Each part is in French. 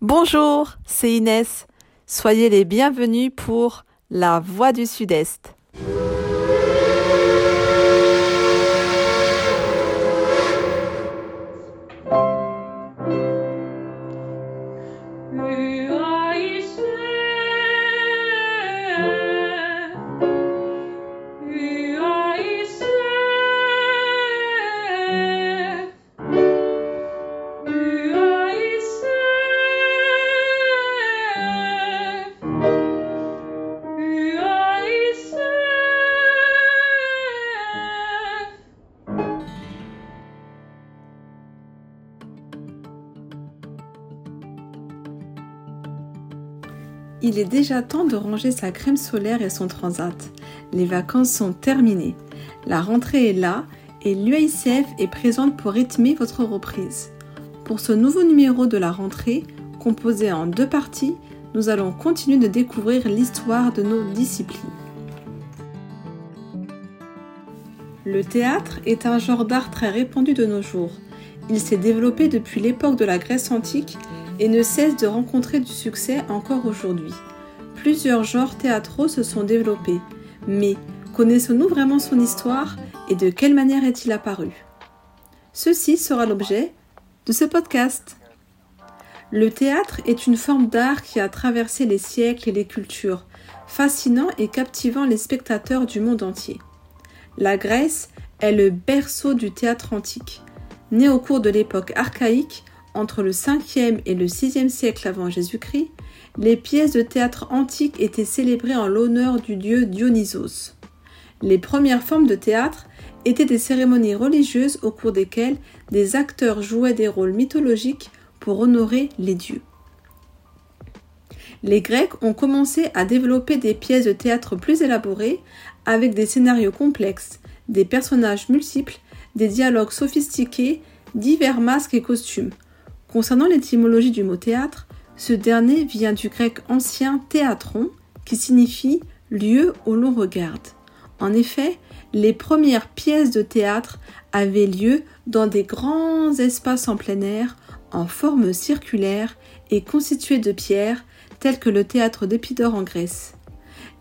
Bonjour, c'est Inès. Soyez les bienvenus pour La Voix du Sud-Est. Il est déjà temps de ranger sa crème solaire et son transat. Les vacances sont terminées. La rentrée est là et l'UICF est présente pour rythmer votre reprise. Pour ce nouveau numéro de la rentrée, composé en deux parties, nous allons continuer de découvrir l'histoire de nos disciplines. Le théâtre est un genre d'art très répandu de nos jours. Il s'est développé depuis l'époque de la Grèce antique et ne cesse de rencontrer du succès encore aujourd'hui. Plusieurs genres théâtraux se sont développés, mais connaissons-nous vraiment son histoire et de quelle manière est-il apparu? Ceci sera l'objet de ce podcast. Le théâtre est une forme d'art qui a traversé les siècles et les cultures, fascinant et captivant les spectateurs du monde entier. La Grèce est le berceau du théâtre antique. Né au cours de l'époque archaïque, entre le 5e et le 6e siècle avant Jésus-Christ, les pièces de théâtre antiques étaient célébrées en l'honneur du dieu Dionysos. Les premières formes de théâtre étaient des cérémonies religieuses au cours desquelles des acteurs jouaient des rôles mythologiques pour honorer les dieux. Les Grecs ont commencé à développer des pièces de théâtre plus élaborées avec des scénarios complexes, des personnages multiples, des dialogues sophistiqués, divers masques et costumes, Concernant l'étymologie du mot théâtre, ce dernier vient du grec ancien théatron, qui signifie lieu où l'on regarde. En effet, les premières pièces de théâtre avaient lieu dans des grands espaces en plein air, en forme circulaire et constitués de pierres, tels que le théâtre d'Épidore en Grèce.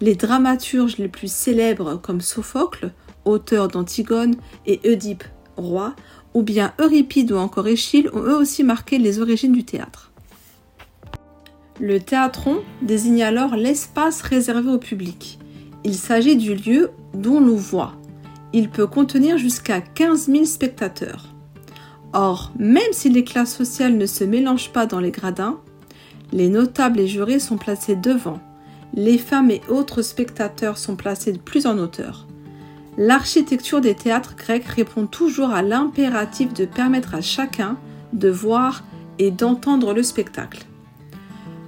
Les dramaturges les plus célèbres comme Sophocle, auteur d'Antigone, et Oedipe, roi, ou bien Euripide ou encore Échille ont eux aussi marqué les origines du théâtre. Le théatron désigne alors l'espace réservé au public. Il s'agit du lieu d'où l'on voit. Il peut contenir jusqu'à 15 000 spectateurs. Or, même si les classes sociales ne se mélangent pas dans les gradins, les notables et jurés sont placés devant, les femmes et autres spectateurs sont placés plus en hauteur. L'architecture des théâtres grecs répond toujours à l'impératif de permettre à chacun de voir et d'entendre le spectacle.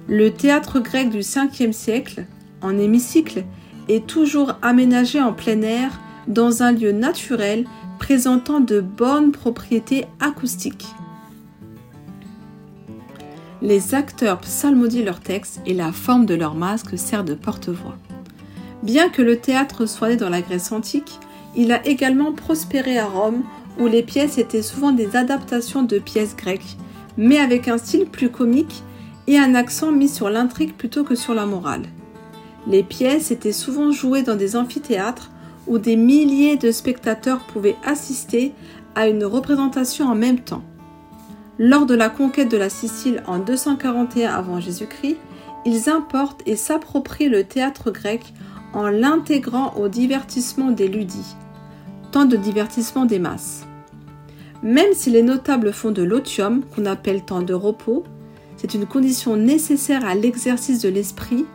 Le théâtre grec du 5e siècle, en hémicycle, est toujours aménagé en plein air dans un lieu naturel présentant de bonnes propriétés acoustiques. Les acteurs psalmodient leurs textes et la forme de leur masque sert de porte-voix. Bien que le théâtre soit né dans la Grèce antique, il a également prospéré à Rome où les pièces étaient souvent des adaptations de pièces grecques, mais avec un style plus comique et un accent mis sur l'intrigue plutôt que sur la morale. Les pièces étaient souvent jouées dans des amphithéâtres où des milliers de spectateurs pouvaient assister à une représentation en même temps. Lors de la conquête de la Sicile en 241 avant Jésus-Christ, ils importent et s'approprient le théâtre grec en l'intégrant au divertissement des ludis, temps de divertissement des masses. Même si les notables font de l'otium, qu'on appelle temps de repos, c'est une condition nécessaire à l'exercice de l'esprit,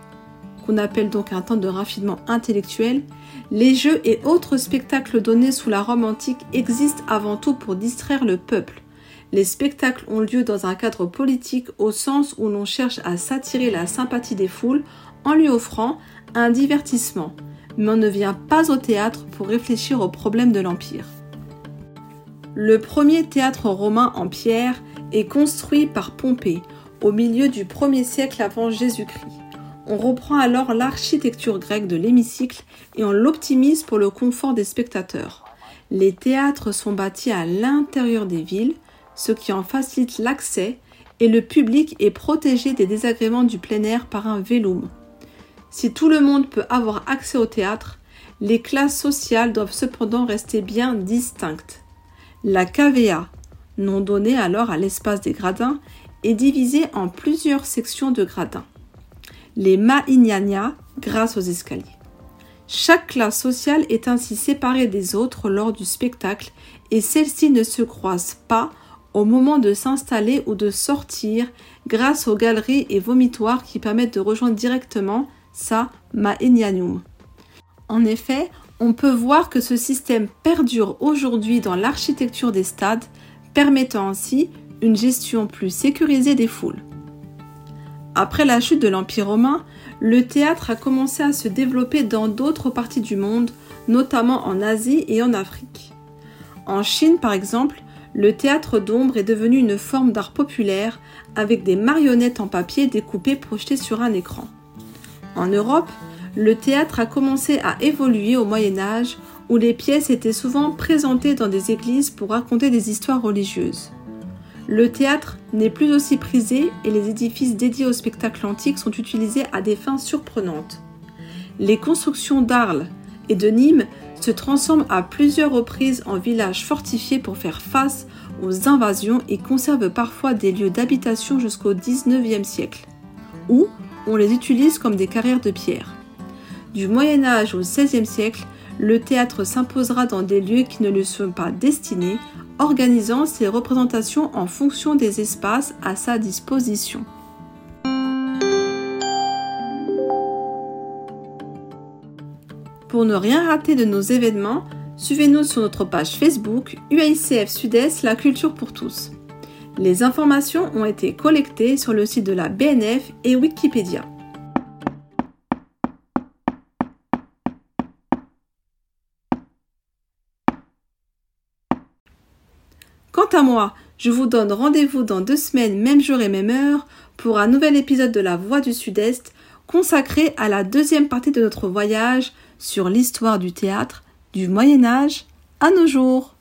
qu'on appelle donc un temps de raffinement intellectuel, les jeux et autres spectacles donnés sous la Rome antique existent avant tout pour distraire le peuple. Les spectacles ont lieu dans un cadre politique au sens où l'on cherche à s'attirer la sympathie des foules en lui offrant un divertissement, mais on ne vient pas au théâtre pour réfléchir aux problèmes de l'Empire. Le premier théâtre romain en pierre est construit par Pompée au milieu du 1er siècle avant Jésus-Christ. On reprend alors l'architecture grecque de l'hémicycle et on l'optimise pour le confort des spectateurs. Les théâtres sont bâtis à l'intérieur des villes, ce qui en facilite l'accès et le public est protégé des désagréments du plein air par un vélum. Si tout le monde peut avoir accès au théâtre, les classes sociales doivent cependant rester bien distinctes. La KVA, nom donné alors à l'espace des gradins, est divisée en plusieurs sections de gradins. Les Ma'ignania grâce aux escaliers. Chaque classe sociale est ainsi séparée des autres lors du spectacle et celles-ci ne se croisent pas au moment de s'installer ou de sortir grâce aux galeries et vomitoires qui permettent de rejoindre directement sa. En effet, on peut voir que ce système perdure aujourd'hui dans l'architecture des stades, permettant ainsi une gestion plus sécurisée des foules. Après la chute de l'Empire romain, le théâtre a commencé à se développer dans d'autres parties du monde, notamment en Asie et en Afrique. En Chine, par exemple, le théâtre d'ombre est devenu une forme d'art populaire avec des marionnettes en papier découpées projetées sur un écran. En Europe, le théâtre a commencé à évoluer au Moyen Âge où les pièces étaient souvent présentées dans des églises pour raconter des histoires religieuses. Le théâtre n'est plus aussi prisé et les édifices dédiés au spectacle antique sont utilisés à des fins surprenantes. Les constructions d'Arles et de Nîmes se transforment à plusieurs reprises en villages fortifiés pour faire face aux invasions et conservent parfois des lieux d'habitation jusqu'au XIXe siècle, où on les utilise comme des carrières de pierre. Du Moyen Âge au XVIe siècle, le théâtre s'imposera dans des lieux qui ne lui sont pas destinés, organisant ses représentations en fonction des espaces à sa disposition. Pour ne rien rater de nos événements, suivez-nous sur notre page Facebook UICF Sud-Est La Culture pour tous. Les informations ont été collectées sur le site de la BNF et Wikipédia. Quant à moi, je vous donne rendez-vous dans deux semaines, même jour et même heure, pour un nouvel épisode de La Voix du Sud-Est consacré à la deuxième partie de notre voyage sur l'histoire du théâtre du Moyen Âge à nos jours.